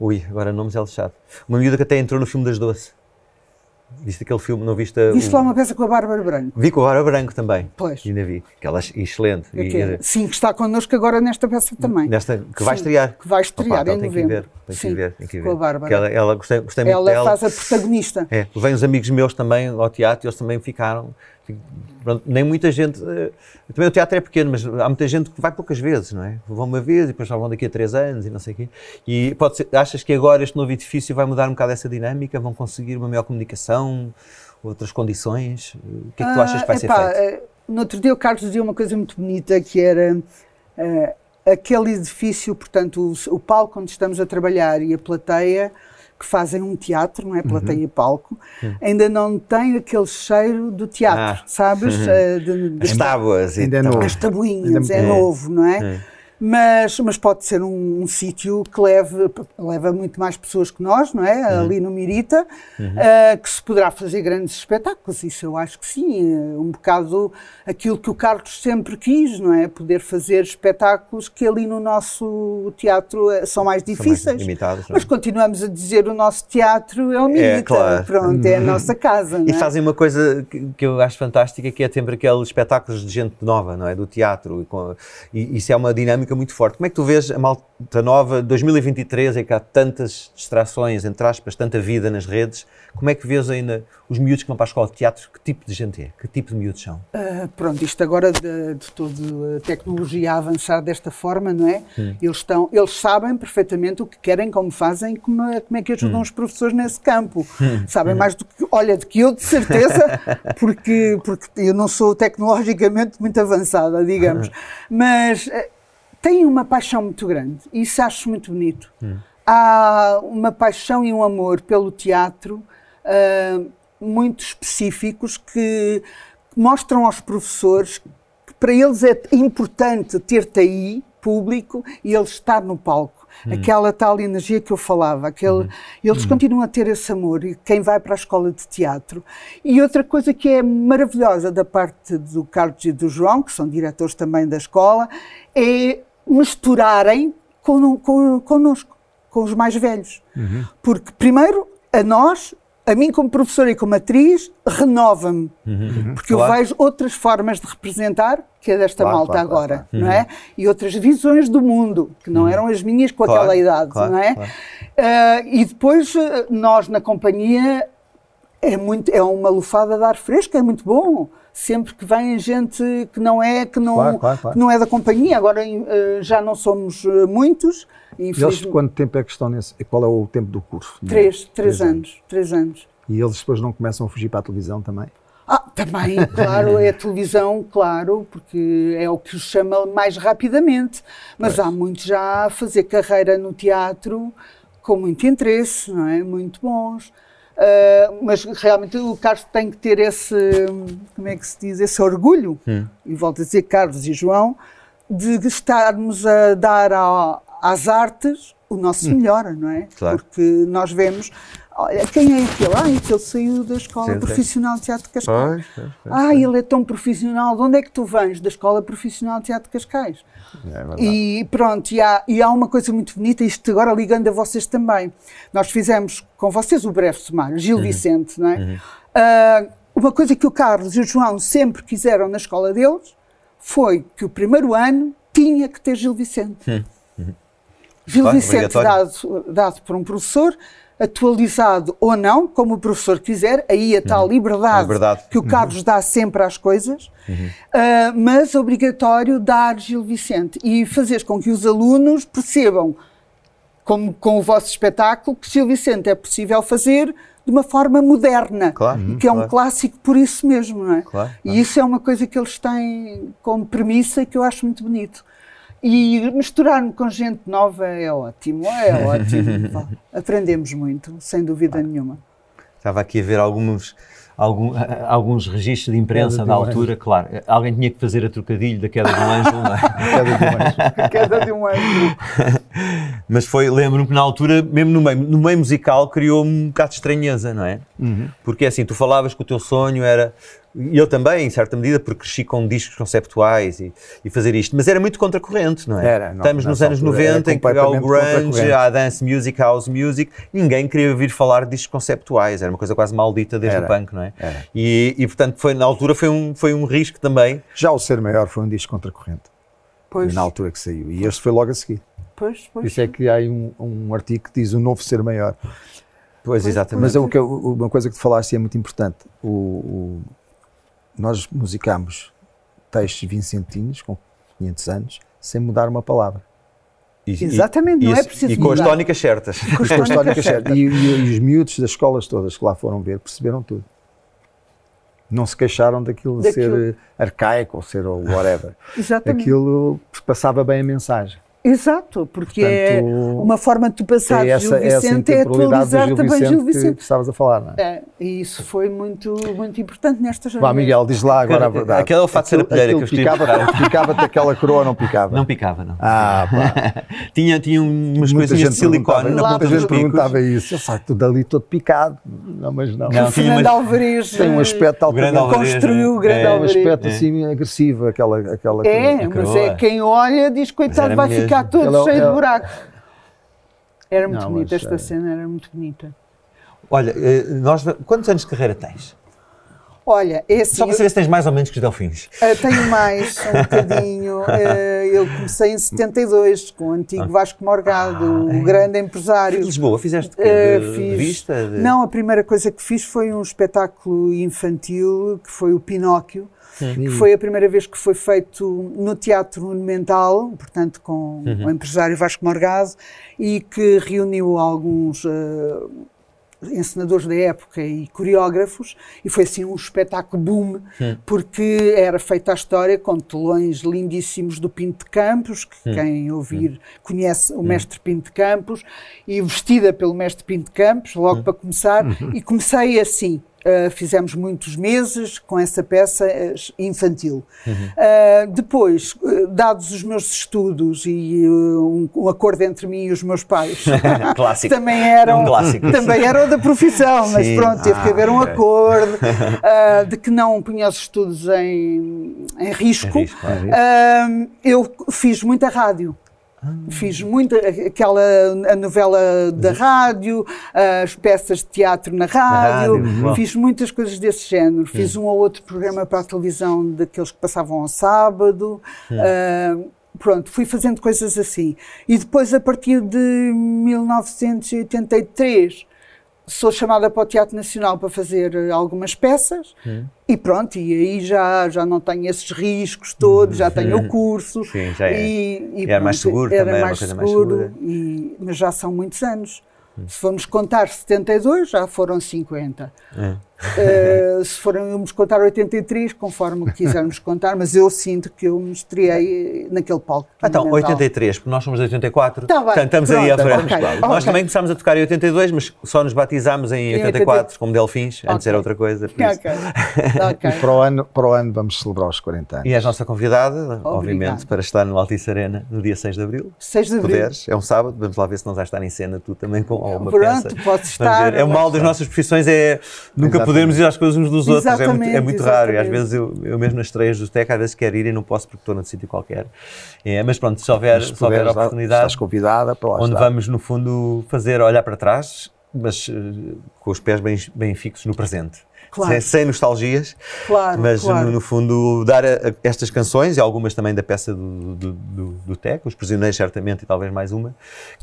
Ui, agora nomes é lixado. Uma miúda que até entrou no filme das Doce. Viste aquele filme? Não viste? a- Viste lá uma peça com a Bárbara Branco. Vi com a Hora Branco também. Pois. Ainda vi. Aquela é excelente. É E, que é- eh, sim, que está connosco agora nesta peça também. Nesta, que vai Sim, estrear. que vai estrear Opa, então em tem que ir novembro. ver. Tem que Sim, ir ver. Tem que ir com a ver. Bárbara. Que Ela, ela gostei, gostei muito Ela dela. faz a protagonista. É, vêm os amigos meus também ao teatro e eles também ficaram. Pronto, nem muita gente. eh, Também o teatro é pequeno, mas há muita gente que vai poucas vezes, não é? Vão uma vez e depois já vão daqui a três anos e não sei o quê. E pode ser, achas que agora este novo edifício vai mudar um bocado essa dinâmica? Vão conseguir uma melhor comunicação, outras condições? O que é que tu achas que vai Ah, ser epá, feito? eh, No outro dia o Carlos dizia uma coisa muito bonita que era eh, aquele edifício, portanto, o, o palco onde estamos a trabalhar e a plateia que fazem um teatro, não é? Plateia e palco, ainda não tem aquele cheiro do teatro, Ah. sabes? Eh, de- de- As tábuas Ainda é as tabuinhas, Ainda- é é. novo, não é? É. Mas, mas pode ser um, um sítio que leve, leva muito mais pessoas que nós, não é? Uhum. Ali no Mirita, ah, que se poderá fazer grandes espetáculos, isso eu acho que sim. é Um bocado aquilo que o Carlos sempre quis, não é? Poder fazer espetáculos que ali no nosso teatro eh, são mais São mais difíceis. limitados, é? mas continuamos a dizer o nosso teatro é o Mirita, claro. pronto, é a nossa casa. E é? fazem uma coisa que, que eu acho fantástica, que é sempre aqueles espetáculos de gente nova, não é? Do teatro. E, com- e isso é uma dinâmica polémica muito forte. Como é que tu vês a malta nova, 2023, em que há tantas distrações, entre aspas, tanta vida nas redes, como é que vês ainda os miúdos que vão para a escola de teatro? Que tipo de gente é? Que tipo de miúdos são? Uh, pronto, isto agora de, de toda a tecnologia a avançar desta forma, não é? Hum. Eles, estão, eles sabem perfeitamente o que querem, como fazem, como, como é que ajudam hum. os professores nesse campo. Hum. Sabem hum. mais do que, olha, do que eu, de certeza, (laughs) porque, porque eu não sou tecnologicamente muito avançada, digamos. Mas uh, têm uma paixão muito grande e isso acho muito bonito. Hum. Há uma paixão e um amor pelo teatro uh, muito específicos que mostram aos professores que para eles é importante ter-te aí, público, e eles estar no palco. Hum. Aquela tal energia que eu falava, aquele, hum. eles hum. continuam a ter esse amor, e quem vai para a escola de teatro. E outra coisa que é maravilhosa da parte do Carlos e do João, que são diretores também da escola, é misturarem con, con, connosco, com os mais velhos. Uhum. Porque, primeiro, a nós a mim, como professora e como atriz, renova-me. Uhum, porque claro. eu vejo outras formas de representar, que é desta claro, malta claro, agora, não é? E outras visões do mundo, que não uhum. eram as minhas com aquela idade, não é? Uh, e depois, eh, nós na companhia, é, muito, é uma lufada de ar fresco, é muito bom sempre que vem gente que não é que não, claro, claro, claro. Que não é da companhia. Agora uh, já não somos uh, muitos. E eles quanto tempo é que estão nesse? Qual é o tempo do curso? Três, três, três anos, anos, Três anos. E eles depois não começam a fugir para a televisão também? Ah, também, claro, é a televisão, claro, porque é o que os chama mais rapidamente. Mas pois. há muitos já a fazer carreira no teatro com muito interesse, não é? Muito bons. Uh, mas realmente o Carlos tem que ter esse, como é que se diz, esse orgulho, hum. e volto a dizer Carlos e João, de estarmos a dar a, às artes o nosso hum. melhor, não é? Claro. Porque nós vemos, olha, quem é aquele? Ah, aquele saiu da Escola Sim, Profissional de Teatro de Cascais. Pois, pois, pois, ah, ele é tão profissional. De onde é que tu vens? Da Escola Profissional de Teatro de Cascais. É e pronto, e há, e há uma coisa muito bonita, isto agora ligando a vocês também. Nós fizemos com vocês o breve sumário, Gil uhum. Vicente, não é? Uhum. Uh, uma coisa que o Carlos e o João sempre quiseram na escola deles foi que o primeiro ano tinha que ter Gil Vicente. Uhum. uhum. Gil claro, Vicente dado, dado por um professor, atualizado ou não, como o professor quiser, aí a tal uhum. liberdade, liberdade, que o Carlos uhum. dá sempre às coisas, uhum. uh, mas obrigatório dar Gil Vicente e fazer com que os alunos percebam, como com o vosso espetáculo, que Gil Vicente é possível fazer de uma forma moderna, claro, que é um claro. clássico por isso mesmo, não é? Claro, e isso é uma coisa que eles têm como premissa e que eu acho muito bonito. E misturar-me com gente nova é ótimo, é (laughs) ótimo. Aprendemos muito, sem dúvida nenhuma. Estava aqui a ver alguns, algum, (laughs) alguns registros de imprensa da altura, claro. Alguém tinha que fazer a trocadilho da queda de um anjo, não é? (laughs) queda de um anjo. queda de um anjo. Mas foi, lembro-me que na altura, mesmo no meio, no meio musical, criou-me um bocado de estranheza, não é? Uhum. Porque assim, tu falavas que o teu sonho era e eu também, em certa medida, porque cresci com discos conceptuais e, e fazer isto, mas era muito contracorrente, não é? Era, não, Estamos nos anos 90 em que há o grunge, há a dance music, house music, ninguém queria ouvir falar de discos conceptuais, era uma coisa quase maldita desde era, o punk, não é? E, e, portanto, foi, na altura foi um, foi um risco também. Já o Ser Maior foi um disco contracorrente, pois. na altura que saiu, e este foi logo a seguir. Pois, pois. Isso é que há aí um, um artigo que diz o novo Ser Maior. Pois, exatamente. Mas é o que, uma coisa que tu falaste é muito importante. O, o, nós musicamos textos vincentinos com 500 anos sem mudar uma palavra. E, Exatamente, e, não é preciso E com as tónicas certas. Com as tónicas certas. E, e, os miúdos das escolas todas que lá foram ver perceberam tudo. Não se queixaram daquilo, daquilo. de ser arcaico ou ser whatever. Exatamente. Aquilo passava bem a mensagem. Exato, porque é Portanto, é uma forma de tu passar é essa, Gil Vicente é, atualizar Gil também Vicente Gil Vicente. Que, estavas a falar, não é? é? E isso foi muito, muito importante nesta jornada. Vá, Miguel, diz lá agora a verdade. Aquele é o fato de ser a pilheira que eu picava, picava-te aquela coroa ou não picava? Não picava, não. Ah, pá. (laughs) tinha, tinha umas muita coisinhas de silicone na ponta dos perguntava isso. Eu saio tudo ali todo picado. Não, mas não. não o Fernando Alvarez tem um aspecto altamente... Construiu o grande Alvarez. um aspecto assim agressivo, aquela... aquela é, mas é quem olha diz, coitado, vai ficar todo cheio de buraco. Era muito não, bonita, esta é... cena era muito bonita. Olha, eh, nós, quantos anos de carreira tens? Olha, é assim. Só para saber se tens mais ou menos que os delfins. Uh, tenho mais, um (laughs) bocadinho. Eu comecei em 72 com o antigo ah. Vasco Morgado, ah, o é. grande empresário. De Lisboa, fizeste uh, fiz... vista? De... Não, a primeira coisa que fiz foi um espetáculo infantil que foi o Pinóquio. Que foi a primeira vez que foi feito no Teatro Monumental, portanto com uhum. o empresário Vasco Morgado, e que reuniu alguns uh, encenadores da época e coreógrafos, e foi assim um espetáculo boom, hum. porque era feita a história com telões lindíssimos do Pinto de Campos, que hum. quem ouvir hum. conhece o mestre Pinto de Campos, e vestida pelo mestre Pinto de Campos, logo para começar, uhum. e comecei assim, Uh, fizemos muitos meses com essa peça uh, infantil. Uhum. Uh, depois, dados os meus estudos e um, um, acordo entre mim e os meus pais, (laughs) clássico. também eram, um clássico. também eram da profissão, Sim. mas pronto, teve ah, que haver um okay. acordo (laughs) de que não punha os estudos em, em risco. Em risco eu fiz muita rádio. Fiz muito aquela a novela da rádio, as peças de teatro na rádio, na rádio fiz muitas coisas desse género. Fiz um ou outro programa para a televisão daqueles que passavam ao sábado. Uh, pronto, fui fazendo coisas assim. E depois, a partir de 1983, sou chamada para o Teatro Nacional para fazer eh, algumas peças hum. e pronto, e aí já, já não tenho esses riscos todos, já tenho o (laughs) curso. Sim, já é. E, e, era mais seguro era também, mais seguro, mais e, mas já são muitos anos. Hum. Se formos contar 72, já foram 50. Uh, se formos contar 83, conforme quisermos contar, mas eu sinto que eu me estreiei naquele palco. Então, 83, porque nós somos de 84, tá portanto estamos Pronto, aí a frente. Okay, nós okay. também começámos a tocar em 82, mas só nos batizámos em 84 como Delfins, antes okay. era outra coisa. Okay. (laughs) para, o ano, para o ano vamos celebrar os 40 anos. E és nossa convidada, Obrigado. obviamente, para estar no Altice Arena no dia 6 de Abril. 6 de Abril. Puderes, é um sábado, vamos lá ver se não vais estar em cena tu também com alguma Pronto, peça. Pronto, estar. É o mal das nossas profissões, é nunca podemos ir às coisas uns dos outros. É muito, é muito raro. E às vezes eu, eu mesmo nas estreias do TEC, às vezes quero ir e não posso porque estou num sítio qualquer. É, mas pronto, se houver, se houver oportunidade. Estás convidada para lá Onde estar. vamos, no fundo, fazer olhar para trás, mas uh, com os pés bem, bem fixos no presente. Claro. Sem, sem, nostalgias, claro, mas claro. No, no, fundo dar a, a estas canções e algumas também da peça do, do, do, do TEC, Os Prisioneiros certamente e talvez mais uma,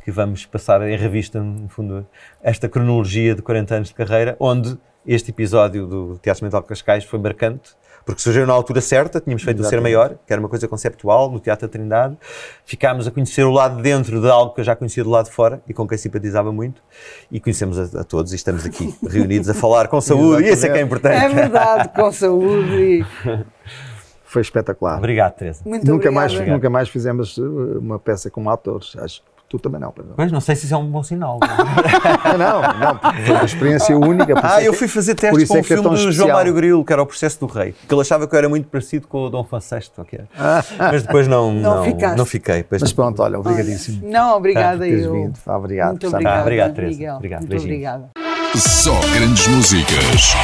que vamos passar em revista, no fundo, esta cronologia de 40 anos de carreira, onde este episódio do Teatro Mental de Cascais foi marcante, porque surgiu na altura certa, tínhamos feito Exatamente. o Ser Maior, que era uma coisa conceptual, no Teatro da Trindade, ficámos a conhecer o lado de dentro de algo que eu já conhecia do lado de fora e com quem simpatizava muito, e conhecemos a, a todos e estamos aqui (laughs) reunidos a falar com saúde, e isso é que é importante. É verdade, com saúde. E... Foi espetacular. Obrigado, Teresa. Muito nunca mais, nunca mais fizemos uma peça como atores, acho Tu também não, Pedro. Pois, não sei se isso é um bom sinal. não, (laughs) não, foi uma experiência única. Ah, eu fui fazer testes com o é filme é do João Mário Grilo, que era o Processo do Rei, que ele achava que eu era muito parecido com o Dom Juan VI, okay. mas depois não, não, não, não fiquei. Pois mas pronto, olha, obrigadíssimo. Não, obrigada ah, eu. Vindo. Ah, obrigado. Muito obrigada, ah, obrigado, Teresa. Miguel. Obrigado, muito obrigada. Só grandes músicas.